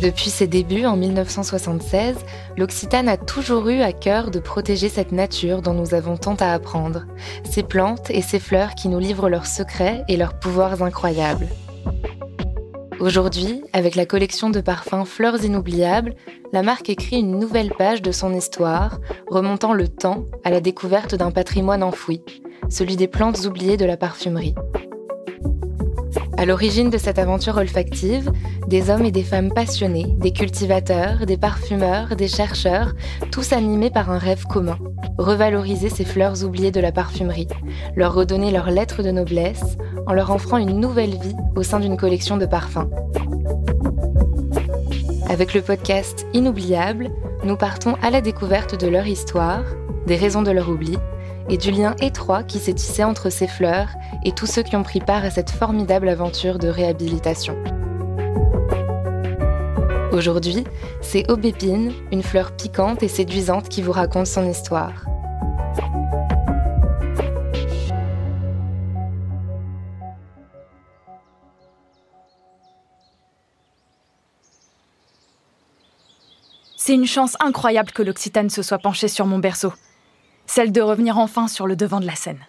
Depuis ses débuts en 1976, l'Occitane a toujours eu à cœur de protéger cette nature dont nous avons tant à apprendre, ces plantes et ces fleurs qui nous livrent leurs secrets et leurs pouvoirs incroyables. Aujourd'hui, avec la collection de parfums Fleurs inoubliables, la marque écrit une nouvelle page de son histoire, remontant le temps à la découverte d'un patrimoine enfoui, celui des plantes oubliées de la parfumerie. À l'origine de cette aventure olfactive, des hommes et des femmes passionnés, des cultivateurs, des parfumeurs, des chercheurs, tous animés par un rêve commun, revaloriser ces fleurs oubliées de la parfumerie, leur redonner leur lettre de noblesse en leur offrant une nouvelle vie au sein d'une collection de parfums. Avec le podcast Inoubliable, nous partons à la découverte de leur histoire, des raisons de leur oubli et du lien étroit qui s'est tissé entre ces fleurs et tous ceux qui ont pris part à cette formidable aventure de réhabilitation. Aujourd'hui, c'est Aubépine, une fleur piquante et séduisante qui vous raconte son histoire. C'est une chance incroyable que l'Occitane se soit penchée sur mon berceau celle de revenir enfin sur le devant de la scène.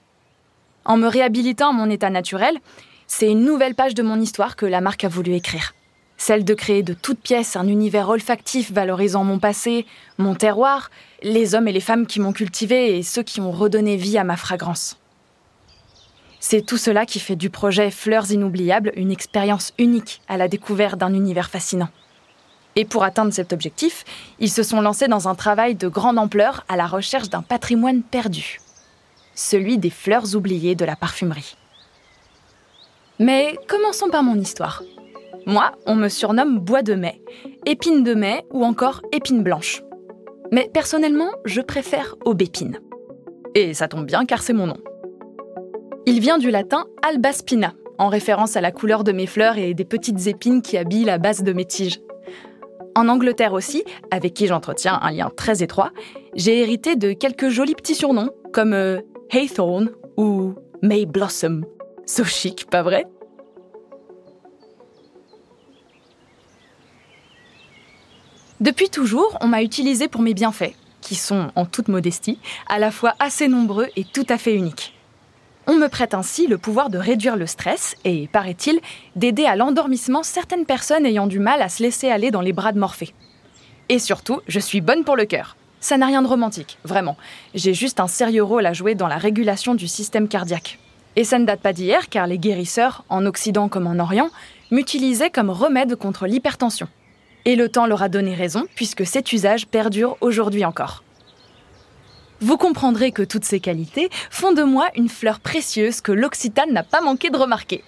En me réhabilitant à mon état naturel, c'est une nouvelle page de mon histoire que la marque a voulu écrire. Celle de créer de toutes pièces un univers olfactif valorisant mon passé, mon terroir, les hommes et les femmes qui m'ont cultivé et ceux qui ont redonné vie à ma fragrance. C'est tout cela qui fait du projet Fleurs inoubliables une expérience unique à la découverte d'un univers fascinant. Et pour atteindre cet objectif, ils se sont lancés dans un travail de grande ampleur à la recherche d'un patrimoine perdu, celui des fleurs oubliées de la parfumerie. Mais commençons par mon histoire. Moi, on me surnomme bois de mai, épine de mai ou encore épine blanche. Mais personnellement, je préfère aubépine. Et ça tombe bien car c'est mon nom. Il vient du latin albaspina, en référence à la couleur de mes fleurs et des petites épines qui habillent la base de mes tiges. En Angleterre aussi, avec qui j'entretiens un lien très étroit, j'ai hérité de quelques jolis petits surnoms comme euh, ou May Blossom. So chic, pas vrai? Depuis toujours, on m'a utilisé pour mes bienfaits, qui sont, en toute modestie, à la fois assez nombreux et tout à fait uniques. On me prête ainsi le pouvoir de réduire le stress et, paraît-il, d'aider à l'endormissement certaines personnes ayant du mal à se laisser aller dans les bras de Morphée. Et surtout, je suis bonne pour le cœur. Ça n'a rien de romantique, vraiment. J'ai juste un sérieux rôle à jouer dans la régulation du système cardiaque. Et ça ne date pas d'hier, car les guérisseurs, en Occident comme en Orient, m'utilisaient comme remède contre l'hypertension. Et le temps leur a donné raison, puisque cet usage perdure aujourd'hui encore. Vous comprendrez que toutes ces qualités font de moi une fleur précieuse que l'Occitane n'a pas manqué de remarquer.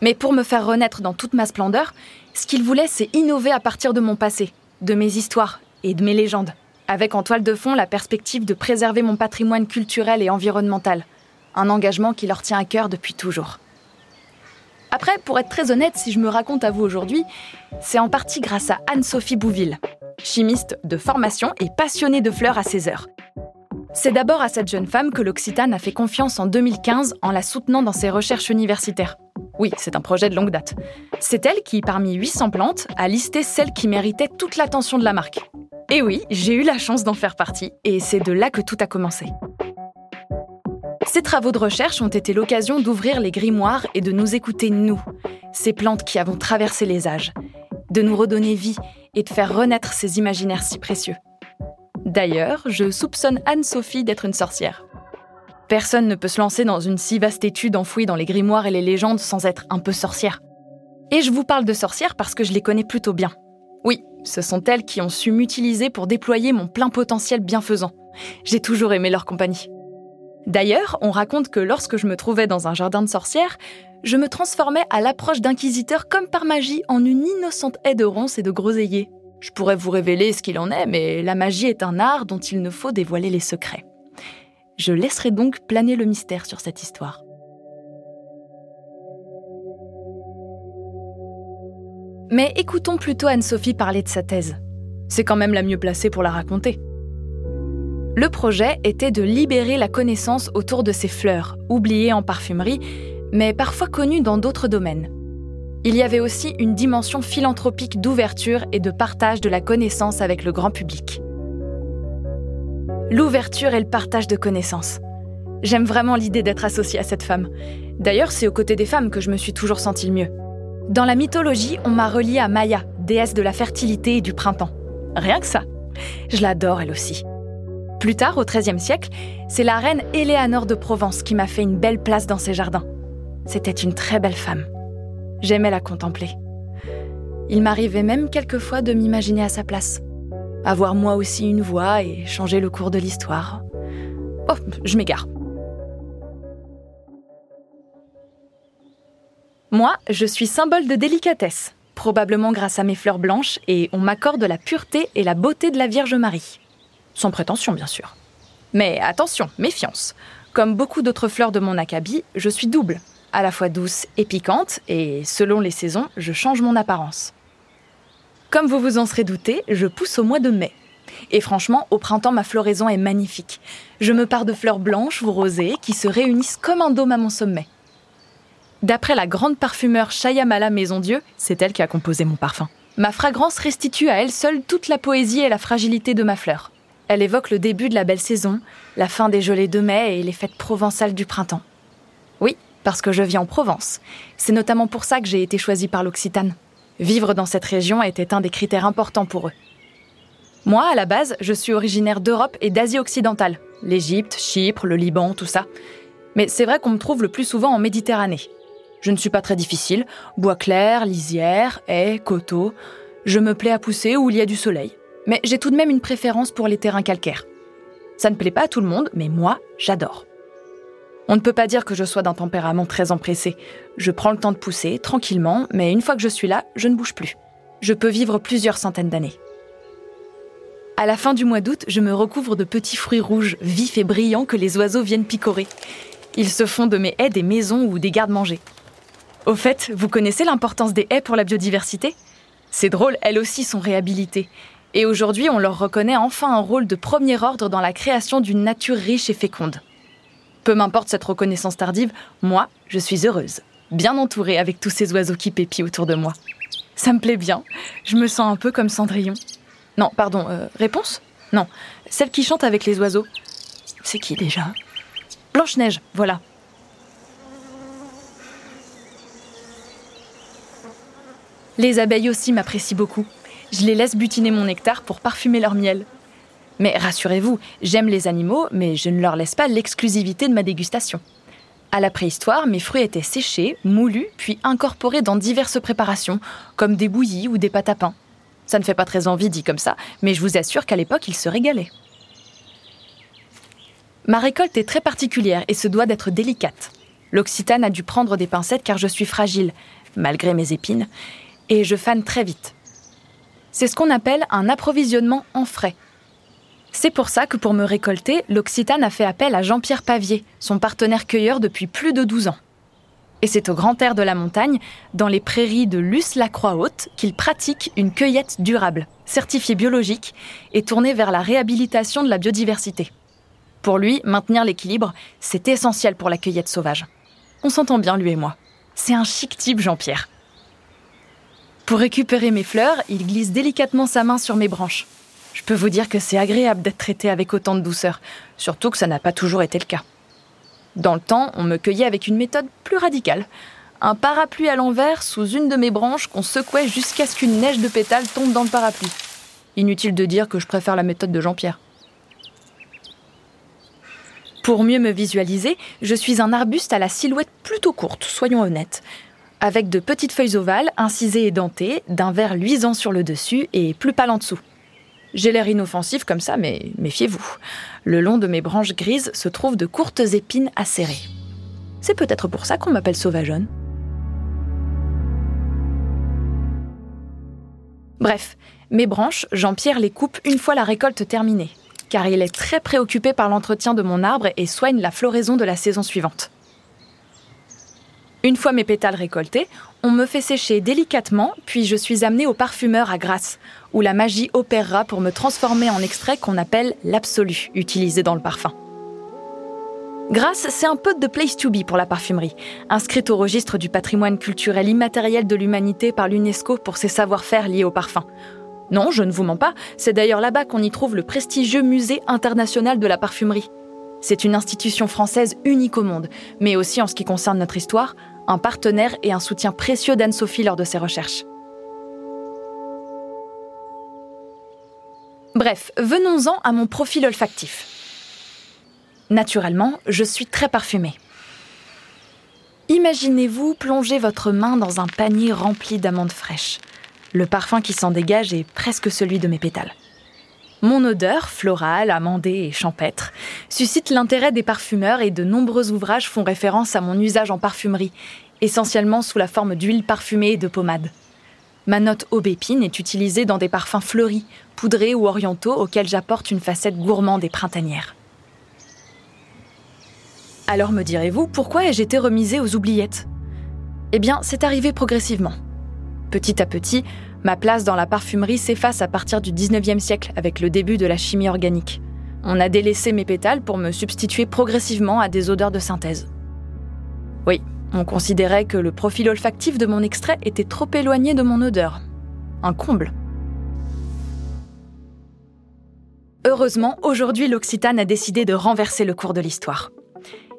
Mais pour me faire renaître dans toute ma splendeur, ce qu'il voulait, c'est innover à partir de mon passé, de mes histoires et de mes légendes, avec en toile de fond la perspective de préserver mon patrimoine culturel et environnemental, un engagement qui leur tient à cœur depuis toujours. Après, pour être très honnête, si je me raconte à vous aujourd'hui, c'est en partie grâce à Anne-Sophie Bouville, chimiste de formation et passionnée de fleurs à ses heures. C'est d'abord à cette jeune femme que l'Occitane a fait confiance en 2015 en la soutenant dans ses recherches universitaires. Oui, c'est un projet de longue date. C'est elle qui, parmi 800 plantes, a listé celles qui méritaient toute l'attention de la marque. Et oui, j'ai eu la chance d'en faire partie, et c'est de là que tout a commencé. Ces travaux de recherche ont été l'occasion d'ouvrir les grimoires et de nous écouter, nous, ces plantes qui avons traversé les âges, de nous redonner vie et de faire renaître ces imaginaires si précieux. D'ailleurs, je soupçonne Anne-Sophie d'être une sorcière. Personne ne peut se lancer dans une si vaste étude enfouie dans les grimoires et les légendes sans être un peu sorcière. Et je vous parle de sorcières parce que je les connais plutôt bien. Oui, ce sont elles qui ont su m'utiliser pour déployer mon plein potentiel bienfaisant. J'ai toujours aimé leur compagnie. D'ailleurs, on raconte que lorsque je me trouvais dans un jardin de sorcières, je me transformais à l'approche d'inquisiteurs comme par magie en une innocente haie de ronces et de groseilliers. Je pourrais vous révéler ce qu'il en est, mais la magie est un art dont il ne faut dévoiler les secrets. Je laisserai donc planer le mystère sur cette histoire. Mais écoutons plutôt Anne-Sophie parler de sa thèse. C'est quand même la mieux placée pour la raconter. Le projet était de libérer la connaissance autour de ces fleurs, oubliées en parfumerie, mais parfois connues dans d'autres domaines. il y avait aussi une dimension philanthropique d'ouverture et de partage de la connaissance avec le grand public. L'ouverture et le partage de connaissances. J'aime vraiment l'idée d'être associée à cette femme. D'ailleurs, c'est aux côtés des femmes que je me suis toujours sentie le mieux. Dans la mythologie, on m'a reliée à Maya, déesse de la fertilité et du printemps. Rien que ça. Je l'adore elle aussi. Plus tard, au XIIIe siècle, c'est la reine Éléanore de Provence qui m'a fait une belle place dans ses jardins. C'était une très belle femme. J'aimais la contempler. Il m'arrivait même quelquefois de m'imaginer à sa place. Avoir moi aussi une voix et changer le cours de l'histoire. Oh, je m'égare. Moi, je suis symbole de délicatesse, probablement grâce à mes fleurs blanches, et on m'accorde la pureté et la beauté de la Vierge Marie. Sans prétention, bien sûr. Mais attention, méfiance. Comme beaucoup d'autres fleurs de mon acabit, je suis double, à la fois douce et piquante, et selon les saisons, je change mon apparence. Comme vous vous en serez douté, je pousse au mois de mai. Et franchement, au printemps, ma floraison est magnifique. Je me pars de fleurs blanches ou rosées qui se réunissent comme un dôme à mon sommet. D'après la grande parfumeur Shayamala Maison Dieu, c'est elle qui a composé mon parfum. Ma fragrance restitue à elle seule toute la poésie et la fragilité de ma fleur. Elle évoque le début de la belle saison, la fin des gelées de mai et les fêtes provençales du printemps. Oui, parce que je vis en Provence. C'est notamment pour ça que j'ai été choisie par l'Occitane. Vivre dans cette région était un des critères importants pour eux. Moi, à la base, je suis originaire d'Europe et d'Asie occidentale. L'Égypte, Chypre, le Liban, tout ça. Mais c'est vrai qu'on me trouve le plus souvent en Méditerranée. Je ne suis pas très difficile. Bois clair, lisière, haies, coteaux. Je me plais à pousser où il y a du soleil. Mais j'ai tout de même une préférence pour les terrains calcaires. Ça ne plaît pas à tout le monde, mais moi, j'adore. On ne peut pas dire que je sois d'un tempérament très empressé. Je prends le temps de pousser, tranquillement, mais une fois que je suis là, je ne bouge plus. Je peux vivre plusieurs centaines d'années. À la fin du mois d'août, je me recouvre de petits fruits rouges, vifs et brillants que les oiseaux viennent picorer. Ils se font de mes haies des maisons ou des gardes-manger. Au fait, vous connaissez l'importance des haies pour la biodiversité? C'est drôle, elles aussi sont réhabilitées. Et aujourd'hui, on leur reconnaît enfin un rôle de premier ordre dans la création d'une nature riche et féconde. Peu m'importe cette reconnaissance tardive, moi, je suis heureuse, bien entourée avec tous ces oiseaux qui pépient autour de moi. Ça me plaît bien, je me sens un peu comme Cendrillon. Non, pardon, euh, réponse? Non, celle qui chante avec les oiseaux. C'est qui déjà? Blanche-Neige, voilà. Les abeilles aussi m'apprécient beaucoup. Je les laisse butiner mon nectar pour parfumer leur miel. Mais rassurez-vous, j'aime les animaux, mais je ne leur laisse pas l'exclusivité de ma dégustation. À la préhistoire, mes fruits étaient séchés, moulus, puis incorporés dans diverses préparations, comme des bouillies ou des pâtes à pain. Ça ne fait pas très envie dit comme ça, mais je vous assure qu'à l'époque, ils se régalaient. Ma récolte est très particulière et se doit d'être délicate. L'Occitane a dû prendre des pincettes car je suis fragile, malgré mes épines, et je fane très vite. C'est ce qu'on appelle un approvisionnement en frais. C'est pour ça que pour me récolter, l'Occitane a fait appel à Jean-Pierre Pavier, son partenaire cueilleur depuis plus de 12 ans. Et c'est au grand air de la montagne, dans les prairies de Luce-la-Croix-Haute, qu'il pratique une cueillette durable, certifiée biologique et tournée vers la réhabilitation de la biodiversité. Pour lui, maintenir l'équilibre, c'est essentiel pour la cueillette sauvage. On s'entend bien, lui et moi. C'est un chic type, Jean-Pierre. Pour récupérer mes fleurs, il glisse délicatement sa main sur mes branches. Je peux vous dire que c'est agréable d'être traité avec autant de douceur, surtout que ça n'a pas toujours été le cas. Dans le temps, on me cueillait avec une méthode plus radicale. Un parapluie à l'envers sous une de mes branches qu'on secouait jusqu'à ce qu'une neige de pétales tombe dans le parapluie. Inutile de dire que je préfère la méthode de Jean-Pierre. Pour mieux me visualiser, je suis un arbuste à la silhouette plutôt courte, soyons honnêtes, avec de petites feuilles ovales, incisées et dentées, d'un vert luisant sur le dessus et plus pâle en dessous. J'ai l'air inoffensif comme ça, mais méfiez-vous. Le long de mes branches grises se trouvent de courtes épines acérées. C'est peut-être pour ça qu'on m'appelle sauvageonne. Bref, mes branches, Jean-Pierre les coupe une fois la récolte terminée, car il est très préoccupé par l'entretien de mon arbre et soigne la floraison de la saison suivante. Une fois mes pétales récoltés, on me fait sécher délicatement, puis je suis amenée au parfumeur à Grasse, où la magie opérera pour me transformer en extrait qu'on appelle l'absolu, utilisé dans le parfum. Grasse, c'est un peu de place to be pour la parfumerie, inscrite au registre du patrimoine culturel immatériel de l'humanité par l'UNESCO pour ses savoir-faire liés au parfum. Non, je ne vous mens pas, c'est d'ailleurs là-bas qu'on y trouve le prestigieux Musée international de la parfumerie. C'est une institution française unique au monde, mais aussi en ce qui concerne notre histoire, un partenaire et un soutien précieux d'Anne-Sophie lors de ses recherches. Bref, venons-en à mon profil olfactif. Naturellement, je suis très parfumée. Imaginez-vous plonger votre main dans un panier rempli d'amandes fraîches. Le parfum qui s'en dégage est presque celui de mes pétales. Mon odeur, florale, amandée et champêtre, suscite l'intérêt des parfumeurs et de nombreux ouvrages font référence à mon usage en parfumerie, essentiellement sous la forme d'huile parfumée et de pommade. Ma note aubépine est utilisée dans des parfums fleuris, poudrés ou orientaux auxquels j'apporte une facette gourmande et printanière. Alors me direz-vous, pourquoi ai-je été remisée aux oubliettes? Eh bien, c'est arrivé progressivement. Petit à petit, ma place dans la parfumerie s'efface à partir du 19e siècle avec le début de la chimie organique. On a délaissé mes pétales pour me substituer progressivement à des odeurs de synthèse. Oui, on considérait que le profil olfactif de mon extrait était trop éloigné de mon odeur. Un comble. Heureusement, aujourd'hui, l'Occitane a décidé de renverser le cours de l'histoire.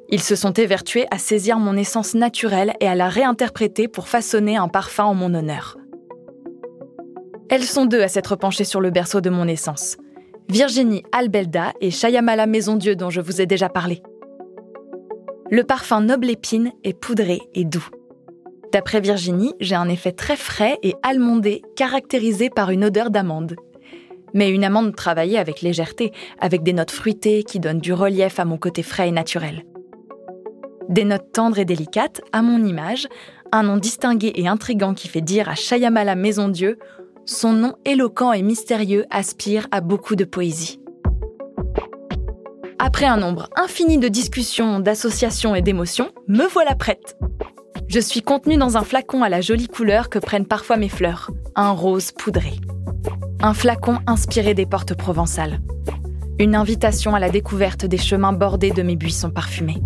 Ils se sont évertués à saisir mon essence naturelle et à la réinterpréter pour façonner un parfum en mon honneur. Elles sont deux à s'être penchées sur le berceau de mon essence. Virginie Albelda et Chayamala Maison-Dieu dont je vous ai déjà parlé. Le parfum Noble Épine est poudré et doux. D'après Virginie, j'ai un effet très frais et almondé caractérisé par une odeur d'amande. Mais une amande travaillée avec légèreté, avec des notes fruitées qui donnent du relief à mon côté frais et naturel. Des notes tendres et délicates, à mon image, un nom distingué et intrigant qui fait dire à Chayamala Maison Dieu, son nom éloquent et mystérieux aspire à beaucoup de poésie. Après un nombre infini de discussions, d'associations et d'émotions, me voilà prête. Je suis contenue dans un flacon à la jolie couleur que prennent parfois mes fleurs, un rose poudré. Un flacon inspiré des portes provençales. Une invitation à la découverte des chemins bordés de mes buissons parfumés.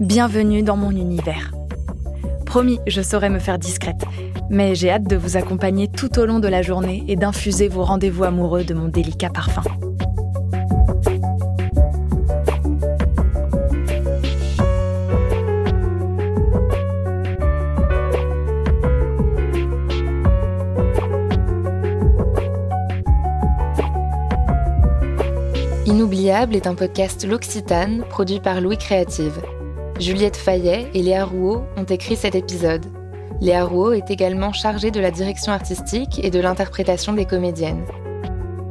Bienvenue dans mon univers. Promis, je saurai me faire discrète, mais j'ai hâte de vous accompagner tout au long de la journée et d'infuser vos rendez-vous amoureux de mon délicat parfum. Inoubliable est un podcast L'Occitane produit par Louis Créative. Juliette Fayet et Léa Rouault ont écrit cet épisode. Léa Rouault est également chargée de la direction artistique et de l'interprétation des comédiennes.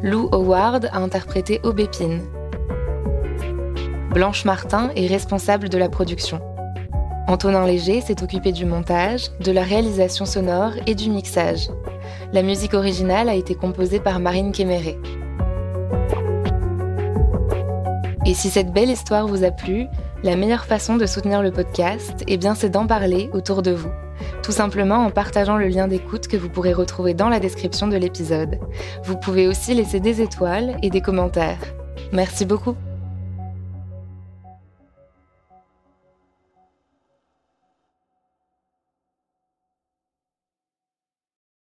Lou Howard a interprété Aubépine. Blanche Martin est responsable de la production. Antonin Léger s'est occupé du montage, de la réalisation sonore et du mixage. La musique originale a été composée par Marine Kéméré. Et si cette belle histoire vous a plu, la meilleure façon de soutenir le podcast, eh bien, c'est d'en parler autour de vous. Tout simplement en partageant le lien d'écoute que vous pourrez retrouver dans la description de l'épisode. Vous pouvez aussi laisser des étoiles et des commentaires. Merci beaucoup.